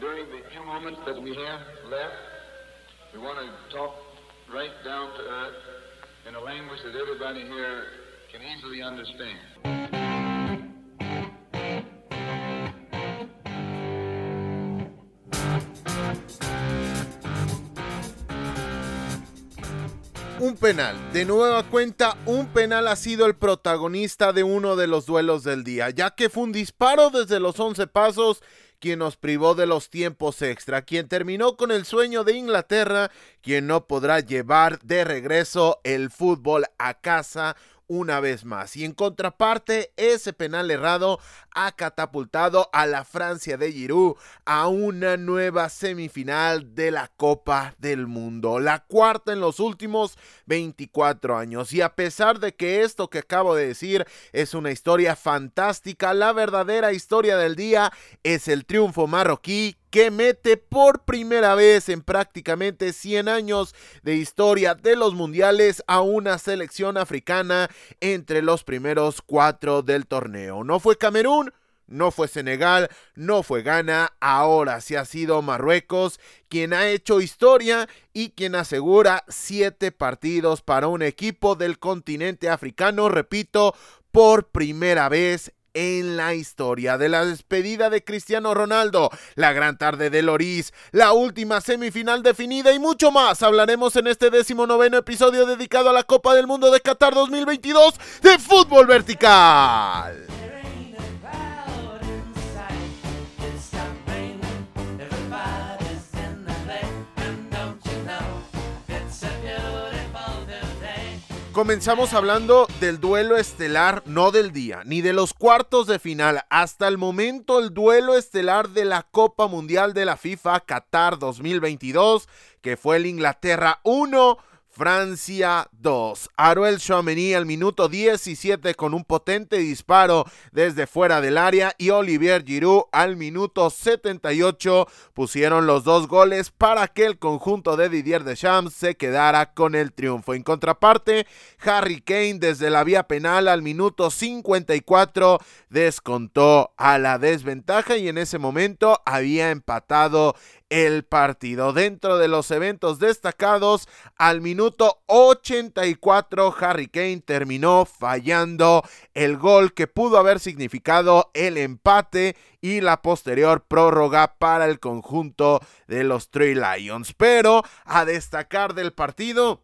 during the few moments that we have left, we want to talk right down to earth in a language that everybody here can easily understand. Un penal. De nueva cuenta, un penal ha sido el protagonista de uno de los duelos del día, ya que fue un disparo desde los 11 pasos quien nos privó de los tiempos extra, quien terminó con el sueño de Inglaterra, quien no podrá llevar de regreso el fútbol a casa una vez más. Y en contraparte, ese penal errado ha catapultado a la Francia de Giroud a una nueva semifinal de la Copa del Mundo, la cuarta en los últimos 24 años. Y a pesar de que esto que acabo de decir es una historia fantástica, la verdadera historia del día es el triunfo marroquí que mete por primera vez en prácticamente 100 años de historia de los mundiales a una selección africana entre los primeros cuatro del torneo. No fue Camerún, no fue Senegal, no fue Ghana, ahora sí ha sido Marruecos quien ha hecho historia y quien asegura siete partidos para un equipo del continente africano, repito, por primera vez en la historia de la despedida de Cristiano Ronaldo, la gran tarde de Loris, la última semifinal definida y mucho más. Hablaremos en este décimo noveno episodio dedicado a la Copa del Mundo de Qatar 2022 de fútbol vertical. Comenzamos hablando del duelo estelar, no del día, ni de los cuartos de final. Hasta el momento, el duelo estelar de la Copa Mundial de la FIFA Qatar 2022, que fue el Inglaterra 1, Francia 2. Aruel Chouameni al minuto 17 con un potente disparo desde fuera del área y Olivier Giroud al minuto 78 pusieron los dos goles para que el conjunto de Didier Deschamps se quedara con el triunfo. En contraparte, Harry Kane desde la vía penal al minuto 54 descontó a la desventaja y en ese momento había empatado el partido. Dentro de los eventos destacados, al minuto 84 Harry Kane terminó fallando el gol que pudo haber significado el empate y la posterior prórroga para el conjunto de los Three Lions. Pero a destacar del partido,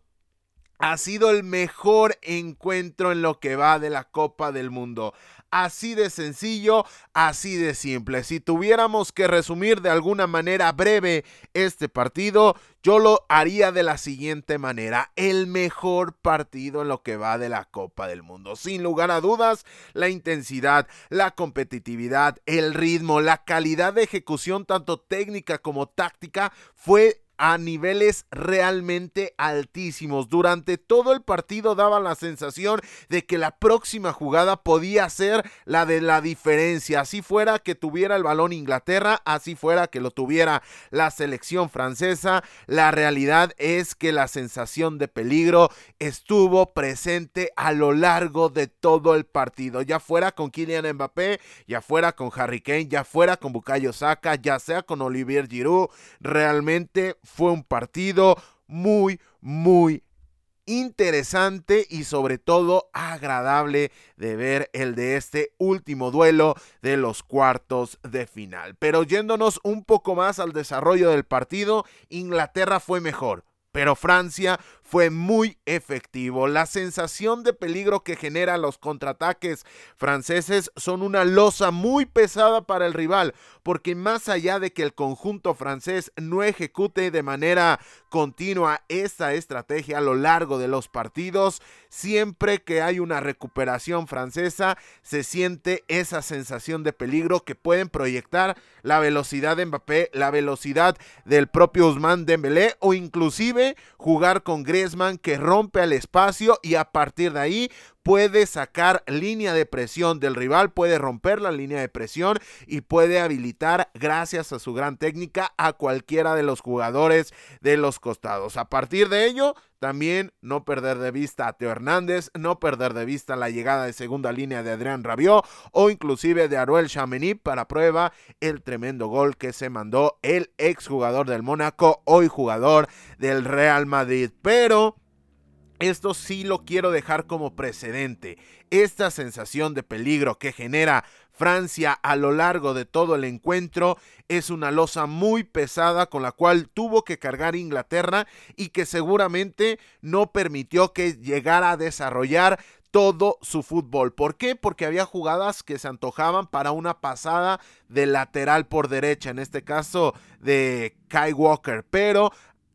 ha sido el mejor encuentro en lo que va de la Copa del Mundo. Así de sencillo, así de simple. Si tuviéramos que resumir de alguna manera breve este partido, yo lo haría de la siguiente manera. El mejor partido en lo que va de la Copa del Mundo. Sin lugar a dudas, la intensidad, la competitividad, el ritmo, la calidad de ejecución, tanto técnica como táctica, fue a niveles realmente altísimos. Durante todo el partido daba la sensación de que la próxima jugada podía ser la de la diferencia. Así fuera que tuviera el balón Inglaterra, así fuera que lo tuviera la selección francesa. La realidad es que la sensación de peligro estuvo presente a lo largo de todo el partido. Ya fuera con Kylian Mbappé, ya fuera con Harry Kane, ya fuera con Bukayo Saka, ya sea con Olivier Giroud. Realmente fue un partido muy, muy interesante y sobre todo agradable de ver el de este último duelo de los cuartos de final. Pero yéndonos un poco más al desarrollo del partido, Inglaterra fue mejor, pero Francia fue muy efectivo. La sensación de peligro que generan los contraataques franceses son una losa muy pesada para el rival, porque más allá de que el conjunto francés no ejecute de manera continua esta estrategia a lo largo de los partidos, siempre que hay una recuperación francesa se siente esa sensación de peligro que pueden proyectar la velocidad de Mbappé, la velocidad del propio Ousmane Dembélé o inclusive jugar con Grecia que rompe al espacio y a partir de ahí puede sacar línea de presión del rival, puede romper la línea de presión y puede habilitar, gracias a su gran técnica, a cualquiera de los jugadores de los costados. A partir de ello, también no perder de vista a Teo Hernández, no perder de vista la llegada de segunda línea de Adrián Rabiot o inclusive de Aruel Chamení para prueba el tremendo gol que se mandó el exjugador del Mónaco, hoy jugador del Real Madrid. Pero esto sí lo quiero dejar como precedente. Esta sensación de peligro que genera Francia a lo largo de todo el encuentro es una losa muy pesada con la cual tuvo que cargar Inglaterra y que seguramente no permitió que llegara a desarrollar todo su fútbol. ¿Por qué? Porque había jugadas que se antojaban para una pasada de lateral por derecha, en este caso de Kai Walker, pero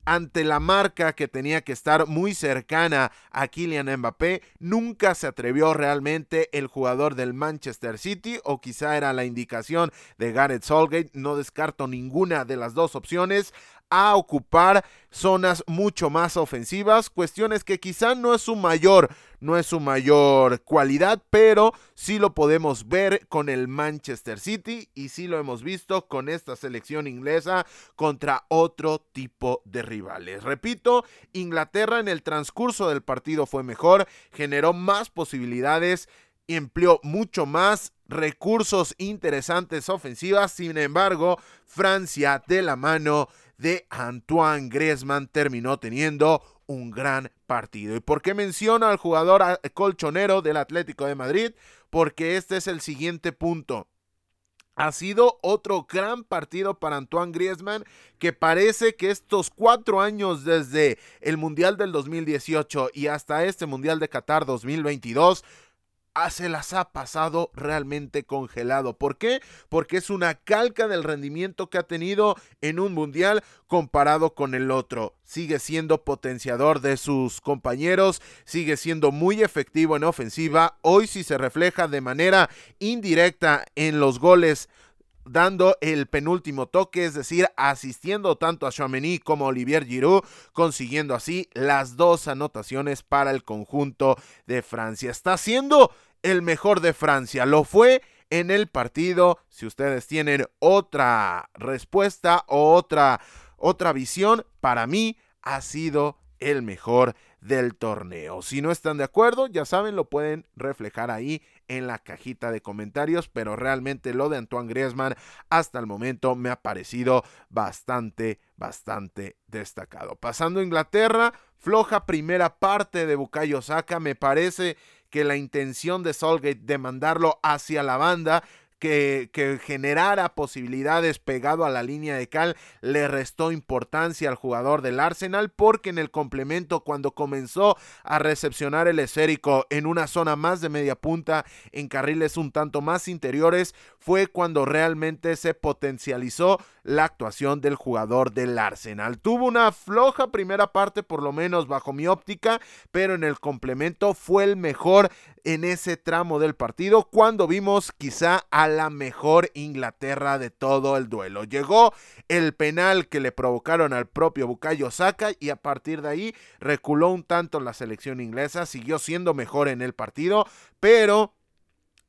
ante la marca que tenía que estar muy cercana a Kylian Mbappé, nunca se atrevió realmente el jugador del Manchester City o quizá era la indicación de Gareth Solgate, no descarto ninguna de las dos opciones a ocupar zonas mucho más ofensivas, cuestiones que quizá no es su mayor, no es su mayor cualidad, pero sí lo podemos ver con el Manchester City y sí lo hemos visto con esta selección inglesa contra otro tipo de rivales. Repito, Inglaterra en el transcurso del partido fue mejor, generó más posibilidades, empleó mucho más recursos interesantes ofensivas, sin embargo, Francia de la mano de Antoine Griezmann terminó teniendo un gran partido. ¿Y por qué menciono al jugador colchonero del Atlético de Madrid? Porque este es el siguiente punto. Ha sido otro gran partido para Antoine Griezmann, que parece que estos cuatro años desde el Mundial del 2018 y hasta este Mundial de Qatar 2022 se las ha pasado realmente congelado. ¿Por qué? Porque es una calca del rendimiento que ha tenido en un mundial comparado con el otro. Sigue siendo potenciador de sus compañeros, sigue siendo muy efectivo en ofensiva. Hoy sí se refleja de manera indirecta en los goles dando el penúltimo toque, es decir, asistiendo tanto a Chouameni como a Olivier Giroud, consiguiendo así las dos anotaciones para el conjunto de Francia. Está siendo el mejor de Francia. Lo fue en el partido. Si ustedes tienen otra respuesta o otra, otra visión, para mí ha sido el mejor del torneo. Si no están de acuerdo, ya saben, lo pueden reflejar ahí en la cajita de comentarios, pero realmente lo de Antoine Griezmann hasta el momento me ha parecido bastante, bastante destacado. Pasando a Inglaterra, floja primera parte de Bukayo Saka, me parece que la intención de Solgate de mandarlo hacia la banda que, generara posibilidades pegado a la línea de cal le restó importancia al jugador del Arsenal porque en el complemento cuando comenzó a recepcionar el esférico en una zona más de media punta en carriles un tanto más interiores fue cuando realmente se potencializó la actuación del jugador del Arsenal. Tuvo una floja primera parte, por lo menos bajo mi óptica, pero en el complemento fue el mejor en ese tramo del partido cuando vimos quizá a la mejor Inglaterra de todo el duelo. Llegó el penal que le provocaron al propio Bukayo Saka y a partir de ahí reculó un tanto la selección inglesa, siguió siendo mejor en el partido, pero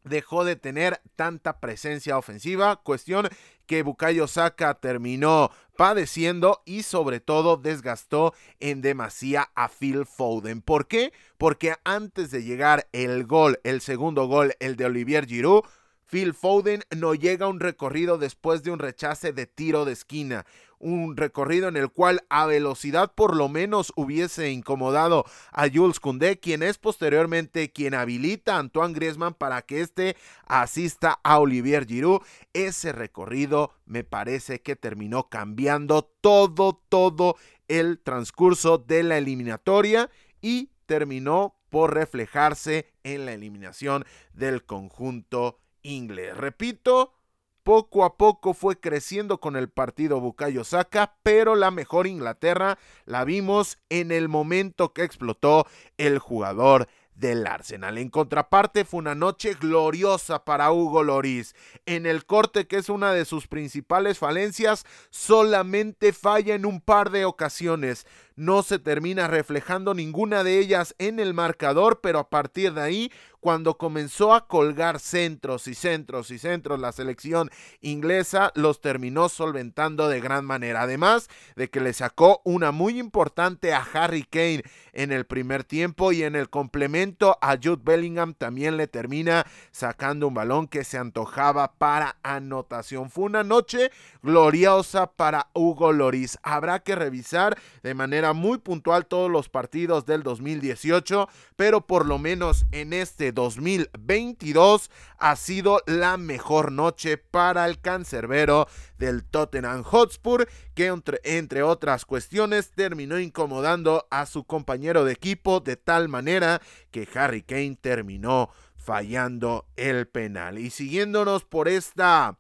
dejó de tener tanta presencia ofensiva, cuestión que Bukayo Saka terminó padeciendo y sobre todo desgastó en demasía a Phil Foden. ¿Por qué? Porque antes de llegar el gol, el segundo gol, el de Olivier Giroud, Phil Foden no llega a un recorrido después de un rechace de tiro de esquina un recorrido en el cual a velocidad por lo menos hubiese incomodado a Jules Koundé, quien es posteriormente quien habilita a Antoine Griezmann para que éste asista a Olivier Giroud. Ese recorrido me parece que terminó cambiando todo, todo el transcurso de la eliminatoria y terminó por reflejarse en la eliminación del conjunto inglés. Repito, poco a poco fue creciendo con el partido Bukayo Saka, pero la mejor Inglaterra la vimos en el momento que explotó el jugador del Arsenal. En contraparte fue una noche gloriosa para Hugo Loris. En el corte, que es una de sus principales falencias, solamente falla en un par de ocasiones no se termina reflejando ninguna de ellas en el marcador, pero a partir de ahí, cuando comenzó a colgar centros y centros y centros la selección inglesa, los terminó solventando de gran manera. Además de que le sacó una muy importante a Harry Kane en el primer tiempo y en el complemento a Jude Bellingham también le termina sacando un balón que se antojaba para anotación. Fue una noche gloriosa para Hugo Loris. Habrá que revisar de manera muy puntual todos los partidos del 2018, pero por lo menos en este 2022 ha sido la mejor noche para el cancerbero del Tottenham Hotspur, que entre, entre otras cuestiones terminó incomodando a su compañero de equipo de tal manera que Harry Kane terminó fallando el penal. Y siguiéndonos por esta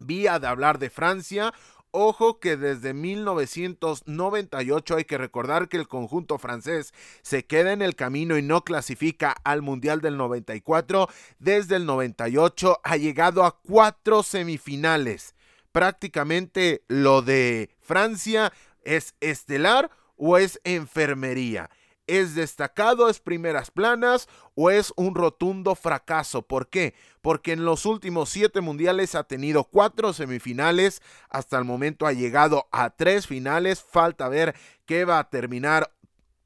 vía de hablar de Francia, Ojo que desde 1998 hay que recordar que el conjunto francés se queda en el camino y no clasifica al Mundial del 94. Desde el 98 ha llegado a cuatro semifinales. Prácticamente lo de Francia es estelar o es enfermería. ¿Es destacado, es primeras planas o es un rotundo fracaso? ¿Por qué? Porque en los últimos siete mundiales ha tenido cuatro semifinales, hasta el momento ha llegado a tres finales, falta ver qué va a terminar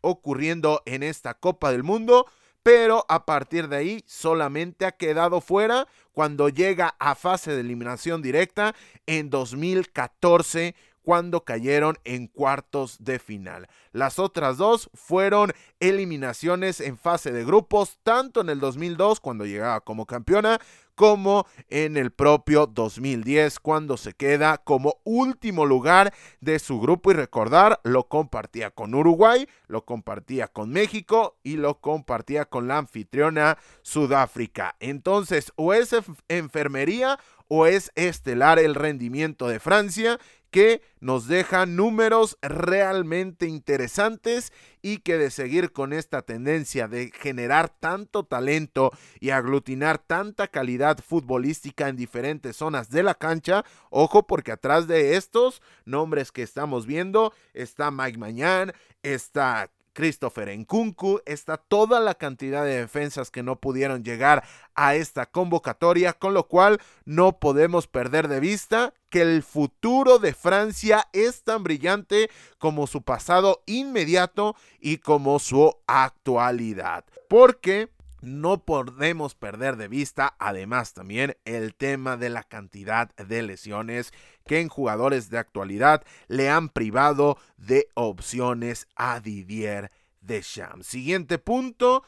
ocurriendo en esta Copa del Mundo, pero a partir de ahí solamente ha quedado fuera cuando llega a fase de eliminación directa en 2014 cuando cayeron en cuartos de final. Las otras dos fueron eliminaciones en fase de grupos, tanto en el 2002 cuando llegaba como campeona, como en el propio 2010 cuando se queda como último lugar de su grupo y recordar lo compartía con Uruguay, lo compartía con México y lo compartía con la anfitriona Sudáfrica. Entonces o es enfermería o es estelar el rendimiento de Francia que nos deja números realmente interesantes y que de seguir con esta tendencia de generar tanto talento y aglutinar tanta calidad futbolística en diferentes zonas de la cancha, ojo porque atrás de estos nombres que estamos viendo está Mike Mañán, está Christopher Nkunku, está toda la cantidad de defensas que no pudieron llegar a esta convocatoria, con lo cual no podemos perder de vista que el futuro de Francia es tan brillante como su pasado inmediato y como su actualidad. Porque no podemos perder de vista además también el tema de la cantidad de lesiones que en jugadores de actualidad le han privado de opciones a Didier Deschamps. Siguiente punto.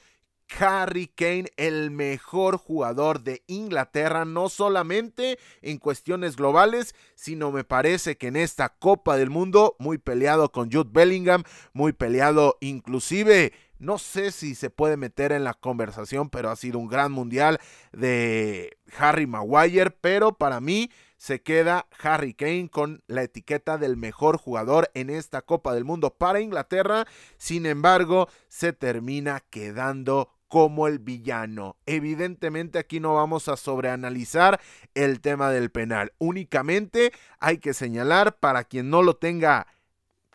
Harry Kane, el mejor jugador de Inglaterra, no solamente en cuestiones globales, sino me parece que en esta Copa del Mundo, muy peleado con Jude Bellingham, muy peleado inclusive no sé si se puede meter en la conversación, pero ha sido un gran mundial de Harry Maguire, pero para mí se queda Harry Kane con la etiqueta del mejor jugador en esta Copa del Mundo para Inglaterra. Sin embargo, se termina quedando como el villano. Evidentemente aquí no vamos a sobreanalizar el tema del penal. Únicamente hay que señalar para quien no lo tenga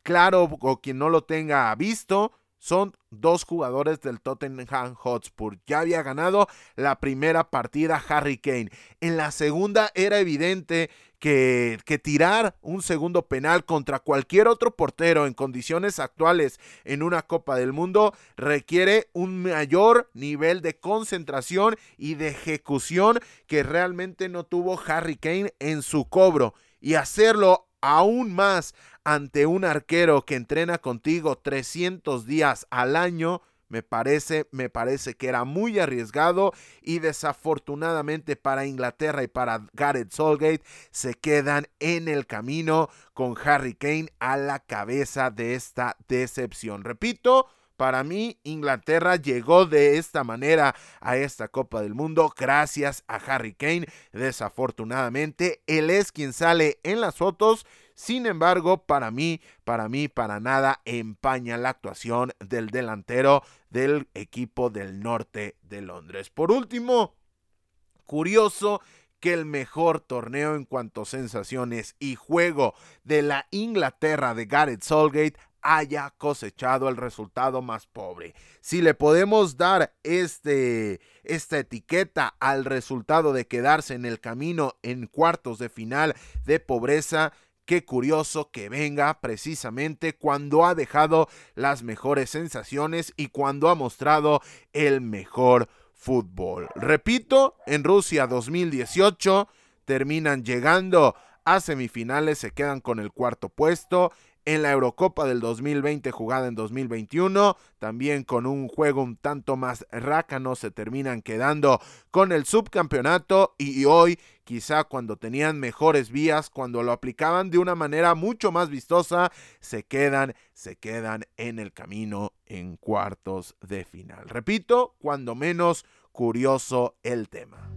claro o quien no lo tenga visto, son dos jugadores del Tottenham Hotspur. Ya había ganado la primera partida Harry Kane. En la segunda era evidente que, que, tirar un segundo penal contra cualquier otro portero en condiciones actuales en una Copa del Mundo requiere un mayor nivel de concentración y de ejecución que realmente no tuvo Harry Kane en su cobro. Y hacerlo aún más ante un arquero que entrena contigo 300 días al año, me parece, me parece que era muy arriesgado y desafortunadamente para Inglaterra y para Gareth Solgate se quedan en el camino con Harry Kane a la cabeza de esta decepción. Repito, Para mí, Inglaterra llegó de esta manera a esta Copa del Mundo gracias a Harry Kane. Desafortunadamente, él es quien sale en las fotos. Sin embargo, para mí, para mí, para nada empaña la actuación del delantero del equipo del norte de Londres. Por último, curioso que el mejor torneo en cuanto a sensaciones y juego de la Inglaterra de Gareth Solgate haya cosechado el resultado más pobre. Si le podemos dar este, esta etiqueta al resultado de quedarse en el camino en cuartos de final de pobreza, qué curioso que venga precisamente cuando ha dejado las mejores sensaciones y cuando ha mostrado el mejor fútbol. Repito, en Rusia 2018 terminan llegando a semifinales, se quedan con el cuarto puesto en la Eurocopa del 2020 jugada en 2021, también con un juego un tanto más rácano se terminan quedando con el subcampeonato y hoy quizá cuando tenían mejores vías, cuando lo aplicaban de una manera mucho más vistosa, se quedan, se quedan en el camino en cuartos de final. Repito, cuando menos curioso el tema.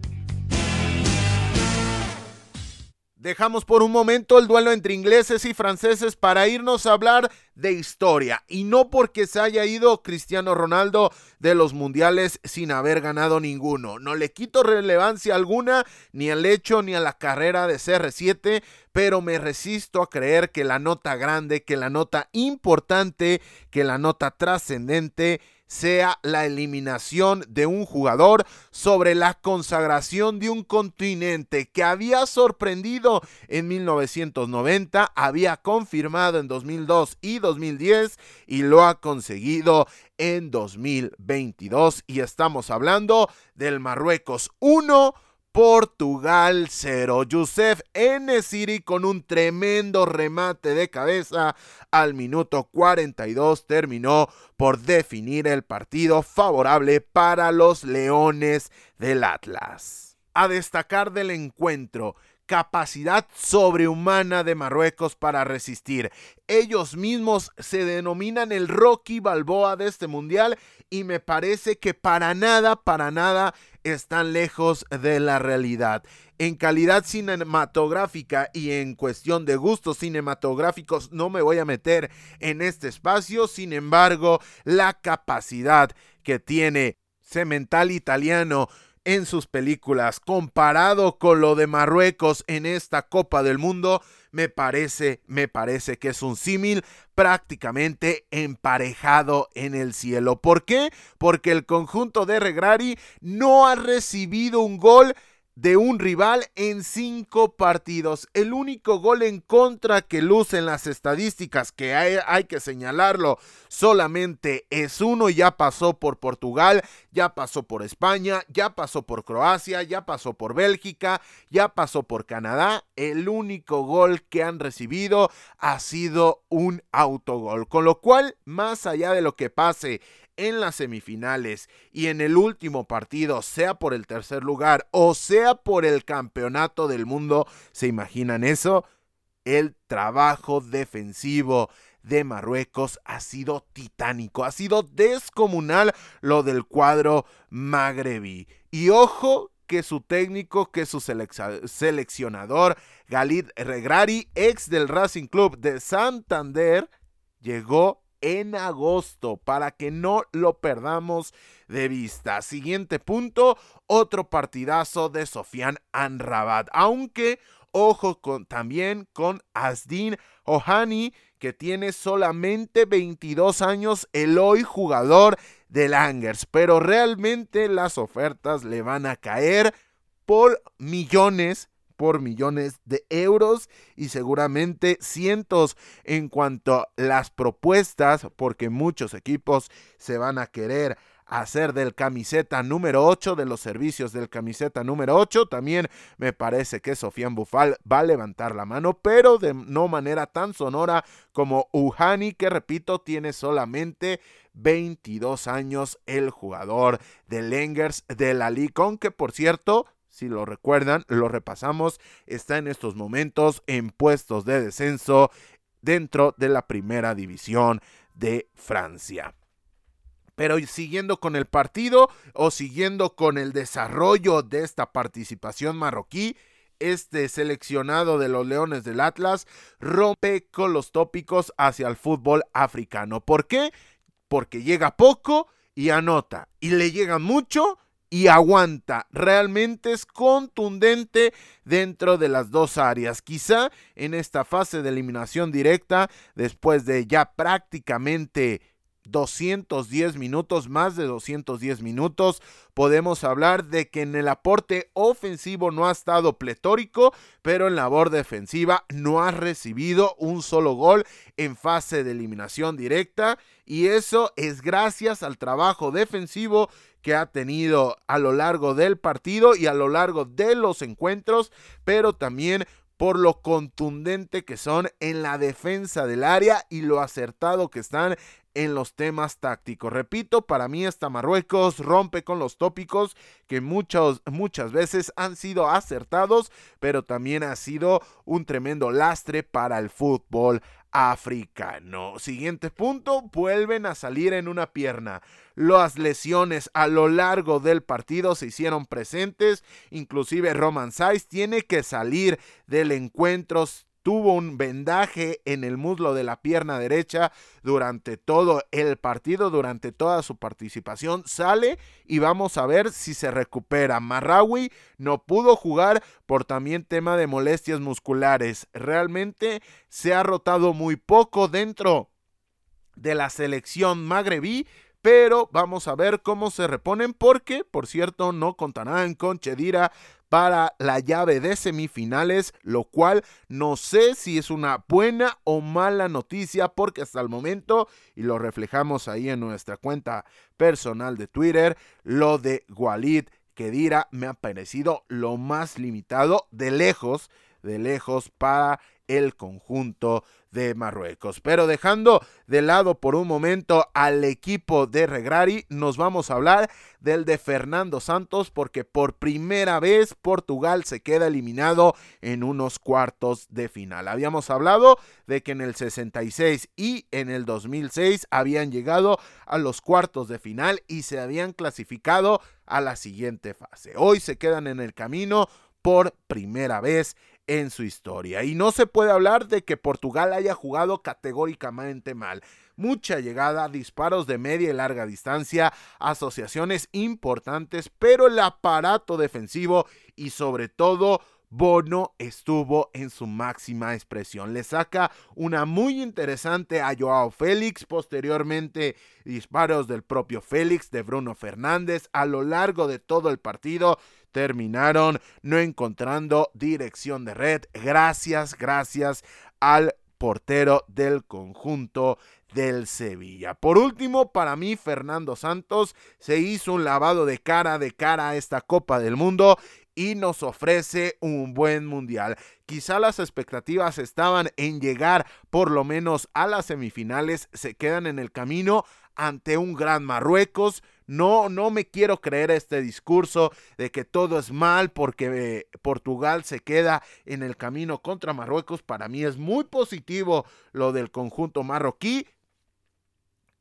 Dejamos por un momento el duelo entre ingleses y franceses para irnos a hablar de historia. Y no porque se haya ido Cristiano Ronaldo de los mundiales sin haber ganado ninguno. No le quito relevancia alguna ni al hecho ni a la carrera de CR7, pero me resisto a creer que la nota grande, que la nota importante, que la nota trascendente sea la eliminación de un jugador sobre la consagración de un continente que había sorprendido en 1990, había confirmado en 2002 y 2010 y lo ha conseguido en 2022 y estamos hablando del Marruecos 1 Portugal 0. Youssef Enesiri con un tremendo remate de cabeza al minuto 42 terminó por definir el partido favorable para los Leones del Atlas. A destacar del encuentro, capacidad sobrehumana de Marruecos para resistir. Ellos mismos se denominan el Rocky Balboa de este mundial y me parece que para nada, para nada están lejos de la realidad. En calidad cinematográfica y en cuestión de gustos cinematográficos no me voy a meter en este espacio, sin embargo, la capacidad que tiene Cemental Italiano en sus películas comparado con lo de Marruecos en esta Copa del Mundo, me parece, me parece que es un símil prácticamente emparejado en el cielo. ¿Por qué? Porque el conjunto de Regrari no ha recibido un gol de un rival en cinco partidos. El único gol en contra que luce en las estadísticas, que hay, hay, que señalarlo, solamente es uno. Ya pasó por Portugal, ya pasó por España, ya pasó por Croacia, ya pasó por Bélgica, ya pasó por Canadá. El único gol que han recibido ha sido un autogol. Con lo cual, más allá de lo que pase en las semifinales y en el último partido, sea por el tercer lugar o sea por el campeonato del mundo, ¿se imaginan eso? El trabajo defensivo de Marruecos ha sido titánico, ha sido descomunal lo del cuadro magrebí. Y ojo que su técnico, que su seleccionador, Galid Regrari, ex del Racing Club de Santander, llegó en agosto para que no lo perdamos de vista. Siguiente punto, otro partidazo de Sofian Anrabat, aunque ojo con, también con Asdin Ohani que tiene solamente 22 años, el hoy jugador de Langers, pero realmente las ofertas le van a caer por millones por millones de euros y seguramente cientos en cuanto a las propuestas, porque muchos equipos se van a querer hacer del camiseta número 8, de los servicios del camiseta número 8. También me parece que Sofian Bufal va a levantar la mano, pero de no manera tan sonora como Uhani, que repito, tiene solamente 22 años el jugador de Lengers de la Liga, que por cierto si lo recuerdan, lo repasamos, está en estos momentos en puestos de descenso dentro de la primera división de Francia. Pero siguiendo con el partido o siguiendo con el desarrollo de esta participación marroquí, este seleccionado de los Leones del Atlas rompe con los tópicos hacia el fútbol africano. ¿Por qué? Porque llega poco y anota. Y le llega mucho y aguanta. Realmente es contundente dentro de las dos áreas. Quizá en esta fase de eliminación directa, después de ya prácticamente 210 minutos, más de 210 minutos. Podemos hablar de que en el aporte ofensivo no ha estado pletórico, pero en labor defensiva no ha recibido un solo gol en fase de eliminación directa. Y eso es gracias al trabajo defensivo que ha tenido a lo largo del partido y a lo largo de los encuentros, pero también por lo contundente que son en la defensa del área y lo acertado que están en los temas tácticos. Repito, para mí esta Marruecos rompe con los tópicos que muchos, muchas veces han sido acertados, pero también ha sido un tremendo lastre para el fútbol africano. Siguiente punto, vuelven a salir en una pierna. Las lesiones a lo largo del partido se hicieron presentes, inclusive Roman Saiz tiene que salir del encuentro tuvo un vendaje en el muslo de la pierna derecha durante todo el partido, durante toda su participación. Sale y vamos a ver si se recupera. Marrawi no pudo jugar por también tema de molestias musculares. Realmente se ha rotado muy poco dentro de la selección magrebí pero vamos a ver cómo se reponen porque, por cierto, no contarán con Chedira para la llave de semifinales, lo cual no sé si es una buena o mala noticia porque hasta el momento, y lo reflejamos ahí en nuestra cuenta personal de Twitter, lo de Walid Kedira me ha parecido lo más limitado de lejos, de lejos para el conjunto de Marruecos. Pero dejando de lado por un momento al equipo de Regrari, nos vamos a hablar del de Fernando Santos porque por primera vez Portugal se queda eliminado en unos cuartos de final. Habíamos hablado de que en el 66 y en el 2006 habían llegado a los cuartos de final y se habían clasificado a la siguiente fase. Hoy se quedan en el camino por primera vez en su historia. Y no se puede hablar de que Portugal haya jugado categóricamente mal. Mucha llegada, disparos de media y larga distancia, asociaciones importantes, pero el aparato defensivo y sobre todo Bono estuvo en su máxima expresión. Le saca una muy interesante a Joao Félix, posteriormente disparos del propio Félix, de Bruno Fernández, a lo largo de todo el partido terminaron no encontrando dirección de red. Gracias, gracias al portero del conjunto del Sevilla. Por último, para mí, Fernando Santos se hizo un lavado de cara de cara a esta Copa del Mundo y nos ofrece un buen mundial. Quizá las expectativas estaban en llegar por lo menos a las semifinales, se quedan en el camino ante un gran Marruecos. No, no me quiero creer este discurso de que todo es mal porque eh, Portugal se queda en el camino contra Marruecos. Para mí es muy positivo lo del conjunto marroquí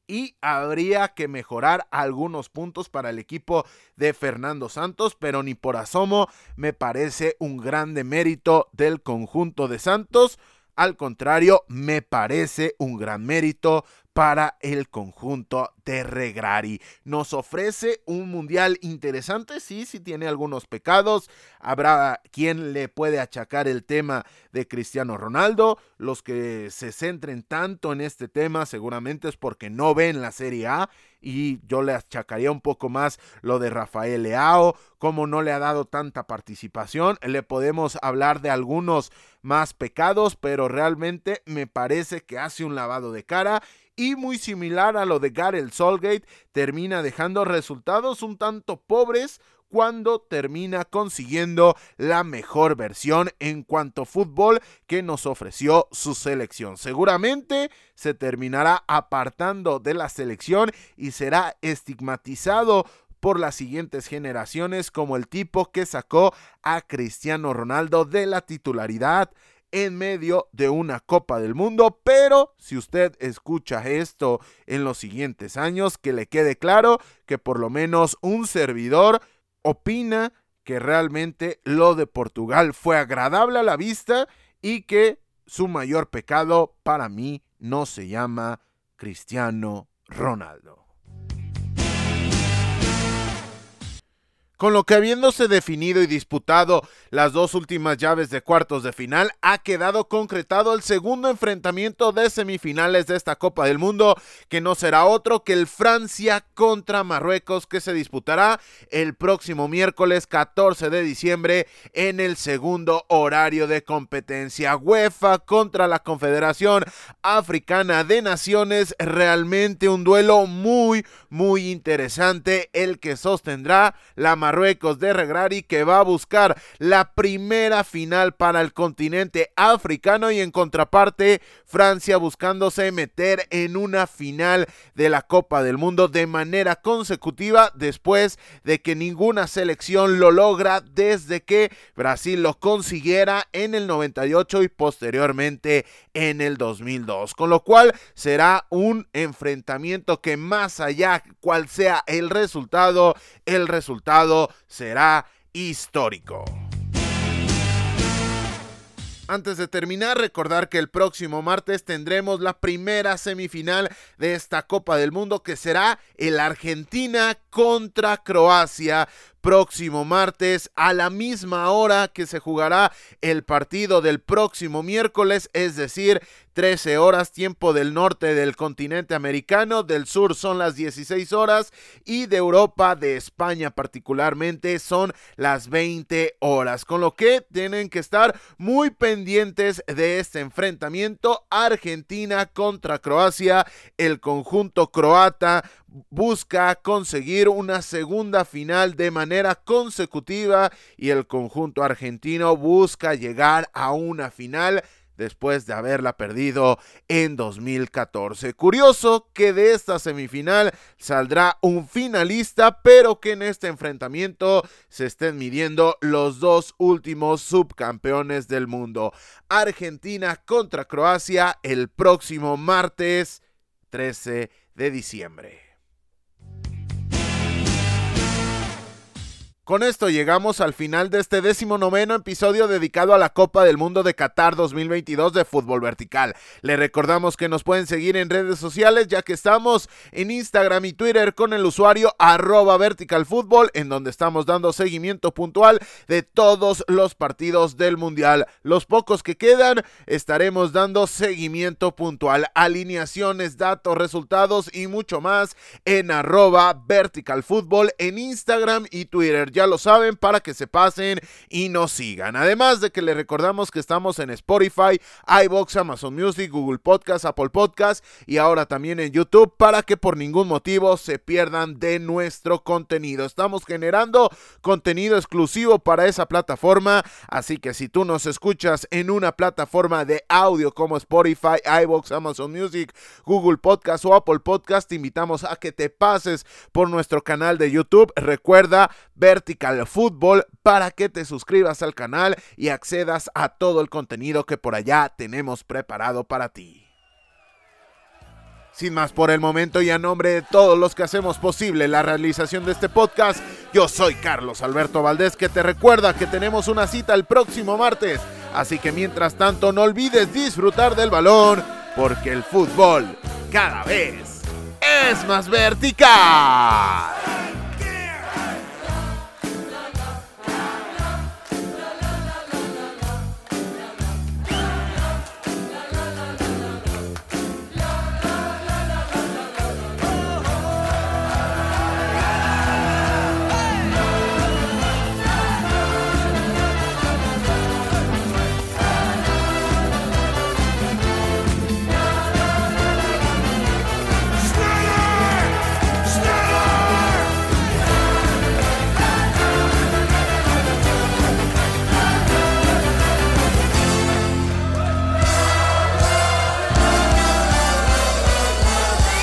y habría que mejorar algunos puntos para el equipo de Fernando Santos, pero ni por asomo me parece un grande mérito del conjunto de Santos. Al contrario, me parece un gran mérito para el conjunto de Regrari. Nos ofrece un mundial interesante, sí, sí tiene algunos pecados. Habrá quien le puede achacar el tema de Cristiano Ronaldo. Los que se centren tanto en este tema seguramente es porque no ven la Serie A y yo le achacaría un poco más lo de Rafael Leao, como no le ha dado tanta participación. Le podemos hablar de algunos más pecados, pero realmente me parece que hace un lavado de cara y muy similar a lo de Gareth Solgate, termina dejando resultados un tanto pobres cuando termina consiguiendo la mejor versión en cuanto a fútbol que nos ofreció su selección. Seguramente se terminará apartando de la selección y será estigmatizado por las siguientes generaciones como el tipo que sacó a Cristiano Ronaldo de la titularidad en medio de una Copa del Mundo, pero si usted escucha esto en los siguientes años, que le quede claro que por lo menos un servidor opina que realmente lo de Portugal fue agradable a la vista y que su mayor pecado para mí no se llama Cristiano Ronaldo. Con lo que habiéndose definido y disputado las dos últimas llaves de cuartos de final, ha quedado concretado el segundo enfrentamiento de semifinales de esta Copa del Mundo, que no será otro que el Francia contra Marruecos, que se disputará el próximo miércoles 14 de diciembre en el segundo horario de competencia. UEFA contra la Confederación Africana de Naciones, realmente un duelo muy, muy interesante, el que sostendrá la Marruecos de Regrari que va a buscar la primera final para el continente africano y en contraparte Francia buscándose meter en una final de la Copa del Mundo de manera consecutiva después de que ninguna selección lo logra desde que Brasil lo consiguiera en el 98 y posteriormente en el 2002. Con lo cual será un enfrentamiento que más allá cual sea el resultado, el resultado será histórico. Antes de terminar, recordar que el próximo martes tendremos la primera semifinal de esta Copa del Mundo que será el Argentina contra Croacia próximo martes a la misma hora que se jugará el partido del próximo miércoles, es decir, 13 horas tiempo del norte del continente americano, del sur son las 16 horas y de Europa, de España particularmente, son las 20 horas, con lo que tienen que estar muy pendientes de este enfrentamiento Argentina contra Croacia, el conjunto croata busca conseguir una segunda final de manera consecutiva y el conjunto argentino busca llegar a una final después de haberla perdido en 2014. Curioso que de esta semifinal saldrá un finalista, pero que en este enfrentamiento se estén midiendo los dos últimos subcampeones del mundo. Argentina contra Croacia el próximo martes 13 de diciembre. Con esto llegamos al final de este décimo noveno episodio dedicado a la Copa del Mundo de Qatar 2022 de fútbol vertical. Le recordamos que nos pueden seguir en redes sociales ya que estamos en Instagram y Twitter con el usuario arroba verticalfútbol en donde estamos dando seguimiento puntual de todos los partidos del Mundial. Los pocos que quedan estaremos dando seguimiento puntual, alineaciones, datos, resultados y mucho más en arroba verticalfútbol en Instagram y Twitter ya lo saben, para que se pasen y nos sigan. Además de que les recordamos que estamos en Spotify, iBox, Amazon Music, Google Podcast, Apple Podcast y ahora también en YouTube para que por ningún motivo se pierdan de nuestro contenido. Estamos generando contenido exclusivo para esa plataforma, así que si tú nos escuchas en una plataforma de audio como Spotify, iBox, Amazon Music, Google Podcast o Apple Podcast, te invitamos a que te pases por nuestro canal de YouTube. Recuerda ver Vertical Fútbol para que te suscribas al canal y accedas a todo el contenido que por allá tenemos preparado para ti. Sin más por el momento y a nombre de todos los que hacemos posible la realización de este podcast, yo soy Carlos Alberto Valdés que te recuerda que tenemos una cita el próximo martes, así que mientras tanto no olvides disfrutar del balón porque el fútbol cada vez es más vertical.